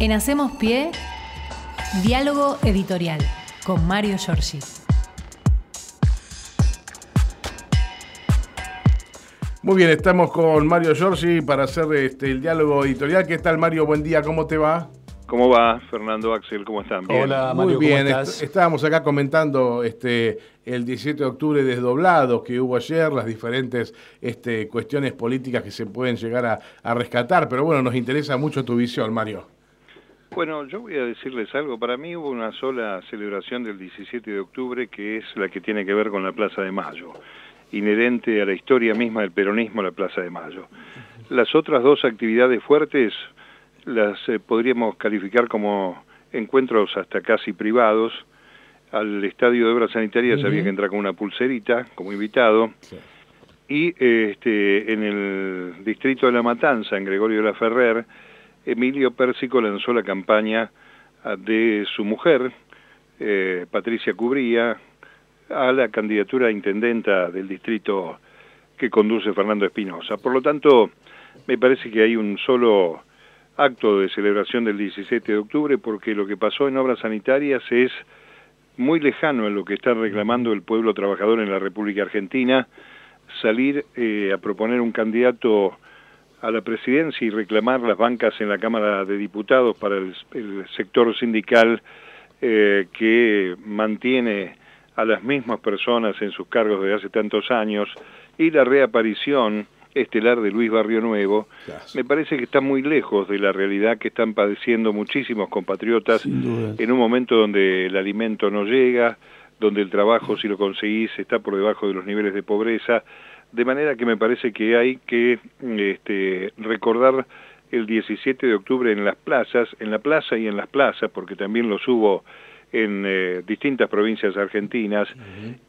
En Hacemos Pie, diálogo editorial con Mario Giorgi. Muy bien, estamos con Mario Giorgi para hacer este, el diálogo editorial. ¿Qué tal, Mario? Buen día, ¿cómo te va? ¿Cómo va, Fernando Axel? ¿Cómo están? Hola, Mario, Muy bien. estábamos acá comentando este, el 17 de octubre desdoblado que hubo ayer, las diferentes este, cuestiones políticas que se pueden llegar a, a rescatar, pero bueno, nos interesa mucho tu visión, Mario. Bueno, yo voy a decirles algo. Para mí hubo una sola celebración del 17 de octubre que es la que tiene que ver con la Plaza de Mayo, inherente a la historia misma del peronismo la Plaza de Mayo. Las otras dos actividades fuertes las eh, podríamos calificar como encuentros hasta casi privados. Al estadio de obras sanitarias había que entrar con una pulserita como invitado. Y este, en el distrito de La Matanza, en Gregorio de la Ferrer, Emilio Pérsico lanzó la campaña ah, de su mujer, eh, Patricia Cubría, a la candidatura a intendenta del distrito que conduce Fernando Espinosa. Por lo tanto, me parece que hay un solo acto de celebración del 17 de octubre porque lo que pasó en obras sanitarias es muy lejano a lo que está reclamando el pueblo trabajador en la República Argentina, salir eh, a proponer un candidato a la presidencia y reclamar las bancas en la Cámara de Diputados para el, sector sindical eh, que mantiene a las mismas personas en sus cargos desde hace tantos años y la reaparición estelar de Luis Barrio Nuevo, me parece que está muy lejos de la realidad que están padeciendo muchísimos compatriotas en un momento donde el alimento no llega, donde el trabajo, si lo conseguís, está por debajo de los niveles de pobreza, de manera que me parece que hay que este, recordar el 17 de octubre en las plazas, en la plaza y en las plazas, porque también los hubo en eh, distintas provincias argentinas,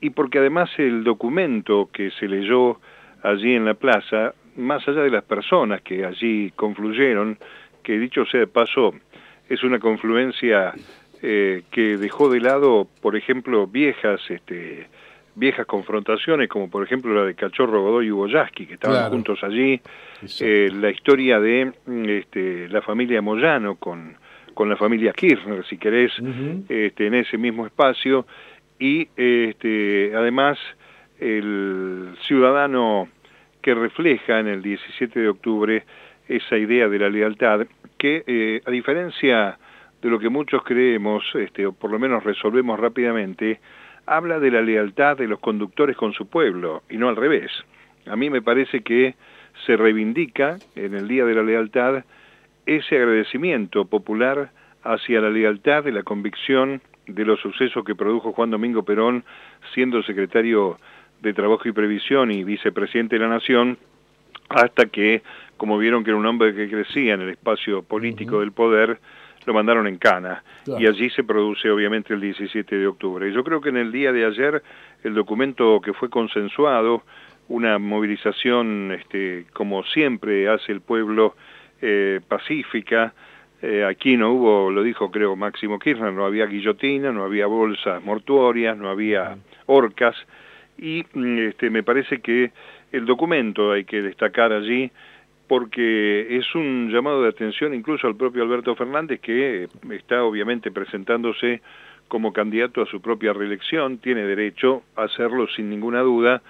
y porque además el documento que se leyó allí en la plaza, más allá de las personas que allí confluyeron, que dicho sea de paso, es una confluencia eh, que dejó de lado, por ejemplo, viejas, este, viejas confrontaciones, como por ejemplo la de Cachorro Godoy y Boyaski, que estaban juntos allí, eh, la historia de este, la familia Moyano con, con la familia Kirchner, si querés, este, en ese mismo espacio, y este, además el ciudadano que refleja en el 17 de octubre esa idea de la lealtad que, eh, a diferencia de lo que muchos creemos, este, o por lo menos resolvemos rápidamente, habla de la lealtad de los conductores con su pueblo, y no al revés. A mí me parece que se reivindica en el Día de la Lealtad ese agradecimiento popular hacia la lealtad de la convicción de los sucesos que produjo Juan Domingo Perón siendo secretario de Trabajo y Previsión y vicepresidente de la Nación, hasta que, como vieron que era un hombre que crecía en el espacio político del poder, lo mandaron en cana. Y allí se produce obviamente el 17 de octubre. Yo creo que en el día de ayer el documento que fue consensuado, una movilización este, como siempre hace el pueblo eh, pacífica, eh, aquí no hubo, lo dijo creo Máximo Kirchner, no había guillotina, no había bolsas mortuorias, no había orcas, y mm, este, me parece que el documento hay que destacar allí porque es un llamado de atención incluso al propio Alberto Fernández que está obviamente presentándose como candidato a su propia reelección, tiene derecho a hacerlo sin ninguna duda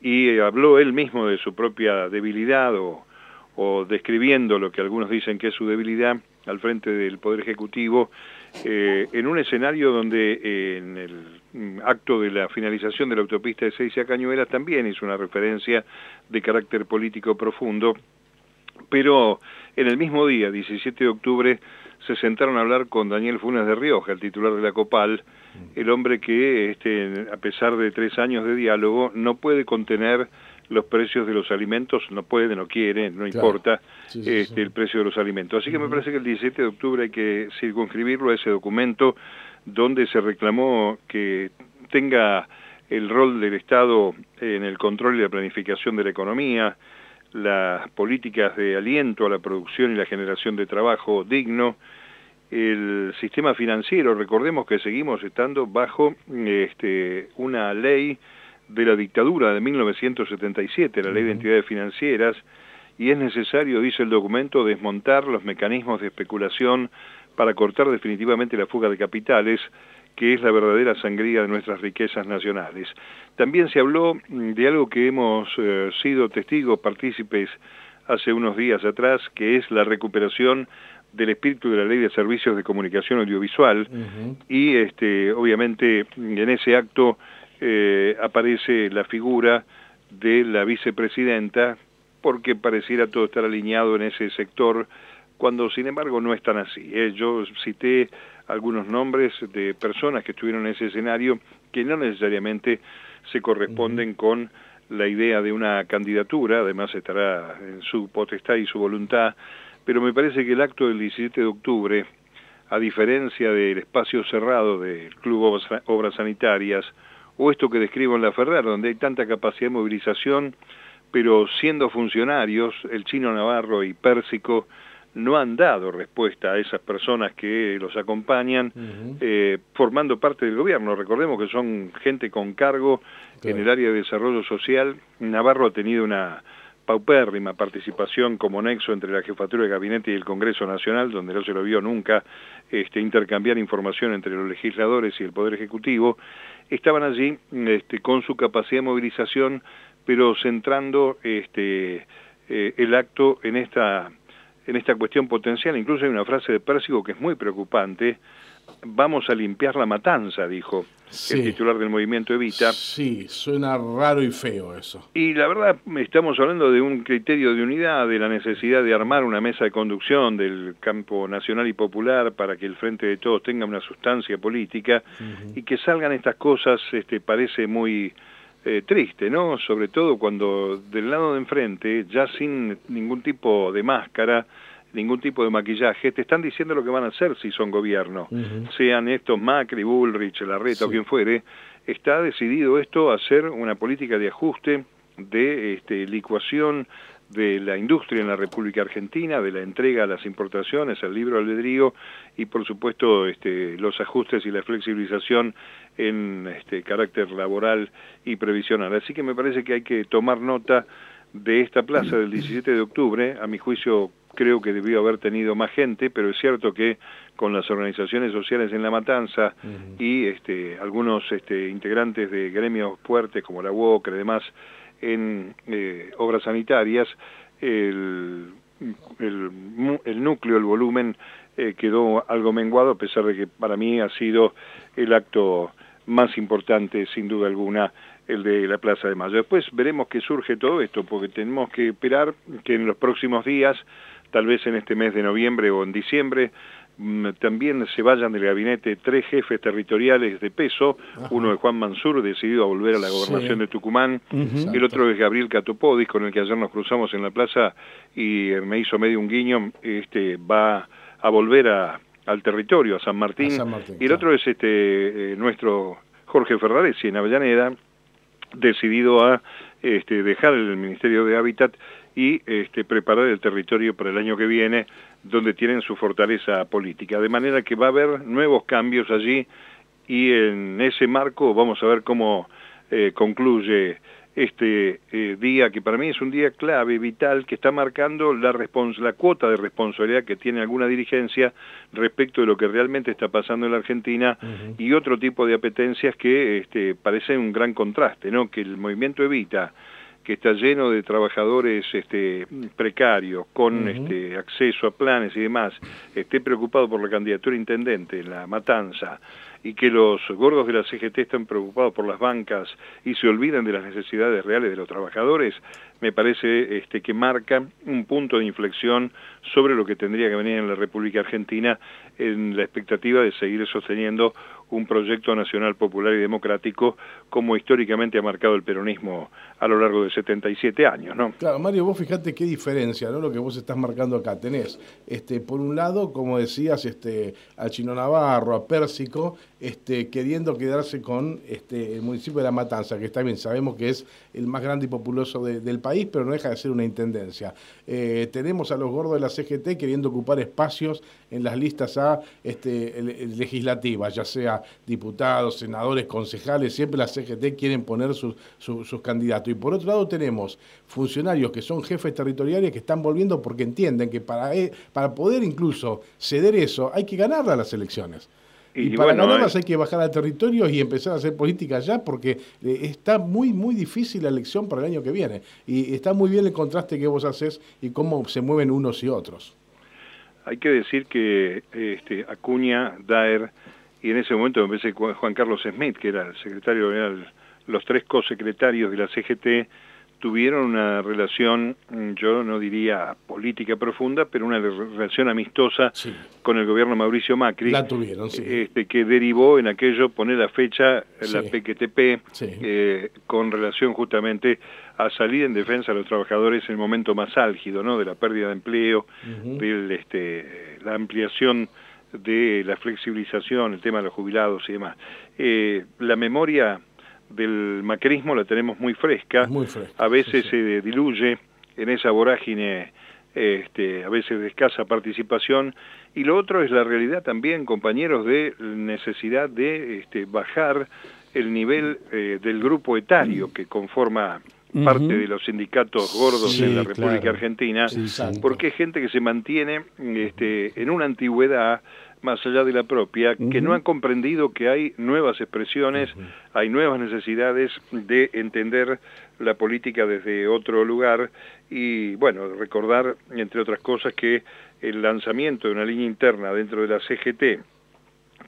y habló él mismo de su propia debilidad o, o describiendo lo que algunos dicen que es su debilidad al frente del Poder Ejecutivo, eh, en un escenario donde eh, en el mm, acto de la finalización de la autopista de Seis a Cañuelas también hizo una referencia de carácter político profundo, pero en el mismo día, 17 de octubre, se sentaron a hablar con Daniel Funes de Rioja, el titular de la COPAL, el hombre que, este, a pesar de tres años de diálogo, no puede contener los precios de los alimentos, no puede, no quiere, no importa este, el precio de los alimentos. Así que me parece que el 17 de octubre hay que circunscribirlo a ese documento donde se reclamó que tenga el rol del Estado en el control y la planificación de la economía, las políticas de aliento a la producción y la generación de trabajo digno, el sistema financiero, recordemos que seguimos estando bajo este, una ley de la dictadura de 1977, la Ley de Entidades Financieras, y es necesario, dice el documento, desmontar los mecanismos de especulación para cortar definitivamente la fuga de capitales, que es la verdadera sangría de nuestras riquezas nacionales. También se habló mm, de algo que hemos eh, sido testigos, partícipes hace unos días atrás, que es la recuperación del espíritu de la Ley de Servicios de Comunicación Audiovisual y este, obviamente en ese acto eh, aparece la figura de la vicepresidenta porque pareciera todo estar alineado en ese sector cuando sin embargo no es tan así. ¿eh? Yo cité algunos nombres de personas que estuvieron en ese escenario que no necesariamente se corresponden con la idea de una candidatura, además estará en su potestad y su voluntad, pero me parece que el acto del 17 de octubre, a diferencia del espacio cerrado del Club Obras Sanitarias, o esto que describo en la Ferrer, donde hay tanta capacidad de movilización, pero siendo funcionarios, el chino Navarro y Pérsico no han dado respuesta a esas personas que los acompañan eh, formando parte del gobierno. Recordemos que son gente con cargo en el área de desarrollo social. Navarro ha tenido una paupérrima participación como nexo entre la jefatura de gabinete y el Congreso Nacional, donde no se lo vio nunca este, intercambiar información entre los legisladores y el Poder Ejecutivo, estaban allí este, con su capacidad de movilización, pero centrando este, eh, el acto en esta en esta cuestión potencial. Incluso hay una frase de Pérsico que es muy preocupante. Vamos a limpiar la matanza, dijo el titular del movimiento Evita. Sí, suena raro y feo eso. Y la verdad, estamos hablando de un criterio de unidad, de la necesidad de armar una mesa de conducción del campo nacional y popular para que el Frente de Todos tenga una sustancia política y que salgan estas cosas, este, parece muy eh, triste, ¿no? Sobre todo cuando del lado de enfrente, ya sin ningún tipo de máscara, ningún tipo de maquillaje, te están diciendo lo que van a hacer si son gobierno, sean estos Macri, Bullrich, Larreta o quien fuere, está decidido esto a hacer una política de ajuste, de este, licuación de la industria en la República Argentina, de la entrega a las importaciones, al libro albedrío y por supuesto este, los ajustes y la flexibilización en este, carácter laboral y previsional. Así que me parece que hay que tomar nota de esta plaza del 17 de octubre, a mi juicio creo que debió haber tenido más gente, pero es cierto que con las organizaciones sociales en La Matanza y este, algunos este, integrantes de gremios fuertes como la UOCRE y demás, en eh, obras sanitarias, el, el, núcleo, el volumen eh, quedó algo menguado, a pesar de que para mí ha sido el acto más importante, sin duda alguna, el de la Plaza de Mayo. Después veremos qué surge todo esto, porque tenemos que esperar que en los próximos días, tal vez en este mes de noviembre o en diciembre, también se vayan del gabinete tres jefes territoriales de peso, uno es Juan Mansur, decidido a volver a la gobernación de Tucumán, el otro es Gabriel Catopodis, con el que ayer nos cruzamos en la plaza y eh, me hizo medio un guiño, este va a volver a, al territorio, a San Martín, y el otro es este eh, nuestro Jorge Ferraresi en Avellaneda, decidido a este, dejar el Ministerio de Hábitat y este, preparar el territorio para el año que viene, donde tienen su fortaleza política. De manera que va a haber nuevos cambios allí y en ese marco vamos a ver cómo eh, concluye este eh, día, que para mí es un día clave, vital, que está marcando la, la cuota de responsabilidad que tiene alguna dirigencia respecto de lo que realmente está pasando en la Argentina y otro tipo de apetencias que este, parecen un gran contraste, ¿no? que el movimiento evita que está lleno de trabajadores este, precarios, con este, acceso a planes y demás, esté preocupado por la candidatura intendente en la matanza, y que los gordos de la CGT están preocupados por las bancas y se olvidan de las necesidades reales de los trabajadores, me parece este, que marca un punto de inflexión sobre lo que tendría que venir en la República Argentina en la expectativa de seguir sosteniendo un proyecto nacional popular y democrático como históricamente ha marcado el peronismo a lo largo de 77 años, ¿no? Claro, Mario, vos fijate qué diferencia, ¿no? Lo que vos estás marcando acá. Tenés, este, por un lado, como decías, este, a Chino Navarro, a Pérsico, este, queriendo quedarse con este, el municipio de La Matanza, que está bien, sabemos que es el más grande y populoso del país, pero no deja de ser una intendencia. Eh, tenemos a los gordos de la CGT queriendo ocupar espacios en las listas A este, legislativas, ya sea diputados, senadores, concejales, siempre la CGT quieren poner sus, sus candidatos. Y por otro lado tenemos funcionarios que son jefes territoriales que están volviendo porque entienden que para, eh, para poder incluso ceder eso hay que ganar las elecciones. Y, para ganarlas eh, hay que bajar al territorio y empezar a hacer política ya, porque eh, está muy, muy difícil la elección para el año que viene. Y está muy bien el contraste que vos haces y cómo se mueven unos y otros. Hay que decir que este, Acuña, Daer, y en ese momento me parece Juan Carlos Smith, que era el secretario general, los tres co-secretarios de la CGT, tuvieron una relación, mm, yo no diría política profunda, pero una relación amistosa con el gobierno Mauricio Macri. La tuvieron, sí. Este, que derivó en aquello poner la fecha, la PQTP, eh, con relación justamente a salir en defensa de los trabajadores en el momento más álgido, ¿no? De la pérdida de empleo, de este, la ampliación de la flexibilización, el tema de los jubilados y demás. Eh, la memoria del macrismo la tenemos muy fresca, a veces se diluye en esa vorágine este, a veces de escasa participación, y lo otro es la realidad también, compañeros, de necesidad de este, bajar el nivel eh, del grupo etario que conforma parte de los sindicatos gordos en la República Argentina, porque es gente que se mantiene este, en una antigüedad más allá de la propia, que no han comprendido que hay nuevas expresiones, hay nuevas necesidades de entender la política desde otro lugar y, bueno, recordar, entre otras cosas, que el lanzamiento de una línea interna dentro de la CGT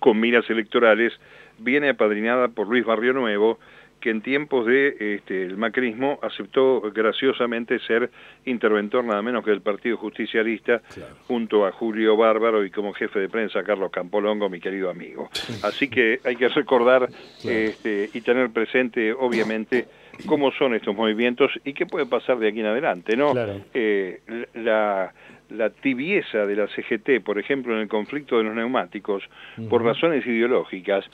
con miras electorales viene apadrinada por Luis Barrio Nuevo, que en tiempos de este, el macrismo aceptó graciosamente ser interventor nada menos que del Partido Justicialista junto a Julio Bárbaro y como jefe de prensa Carlos Campolongo, mi querido amigo. Así que hay que recordar este, y tener presente obviamente cómo son estos movimientos y qué puede pasar de aquí en adelante, ¿no? Eh, la la tibieza de la CGT, por ejemplo, en el conflicto de los neumáticos, por razones ideológicas,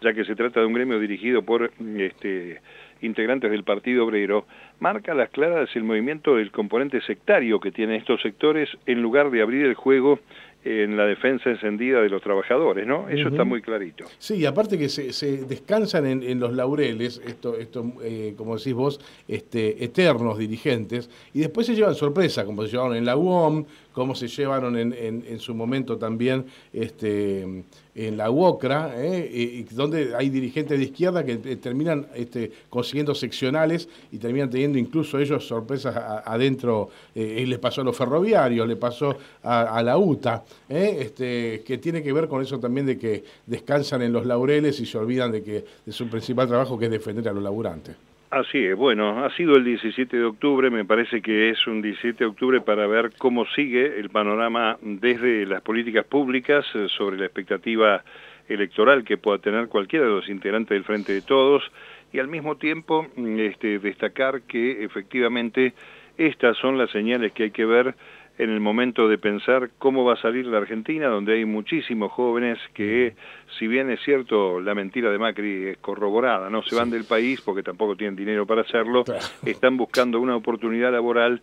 ya que se trata de un gremio dirigido por este, integrantes del Partido Obrero, marca las claras el movimiento del componente sectario que tienen estos sectores en lugar de abrir el juego en la defensa encendida de los trabajadores, ¿no? Eso está muy clarito. Sí, aparte que se, descansan en, los laureles, esto, esto eh, como decís vos, este, eternos dirigentes, y después se llevan sorpresa, como se llevaron en la UOM, como se llevaron en, en, su momento también este, en la UOCRA, eh, donde hay dirigentes de izquierda que eh, terminan este, consiguiendo seccionales y terminan teniendo incluso ellos sorpresas adentro, les pasó a los ferroviarios, le pasó a la UTA. ¿eh? este, que tiene que ver con eso también de que descansan en los laureles y se olvidan de que de su principal trabajo que es defender a los laburantes. Así es, bueno, ha sido el 17 de octubre, me parece que es un 17 de octubre para ver cómo sigue el panorama desde las políticas públicas eh, sobre la expectativa electoral que pueda tener cualquiera de los integrantes del Frente de Todos y al mismo tiempo mm, este, destacar que efectivamente estas son las señales que hay que ver en el momento de pensar cómo va a salir la Argentina, donde hay muchísimos jóvenes que, si bien es cierto, la mentira de Macri es corroborada, no se van del país porque tampoco tienen dinero para hacerlo, están buscando una oportunidad laboral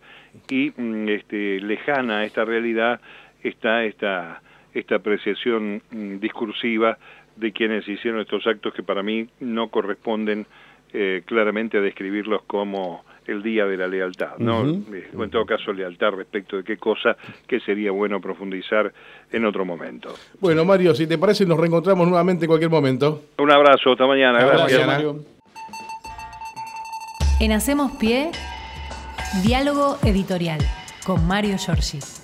y mm, este, lejana a esta realidad está esta, esta apreciación mm, discursiva de quienes hicieron estos actos que para mí no corresponden eh, claramente a describirlos como el Día de la Lealtad, ¿no? Eh, en todo caso, lealtad respecto de qué cosa que sería bueno profundizar en otro momento. Bueno, Mario, si te parece, nos reencontramos nuevamente en cualquier momento. Un abrazo, hasta mañana. Gracias. Mario. En Hacemos Pie, diálogo editorial con Mario Giorgi.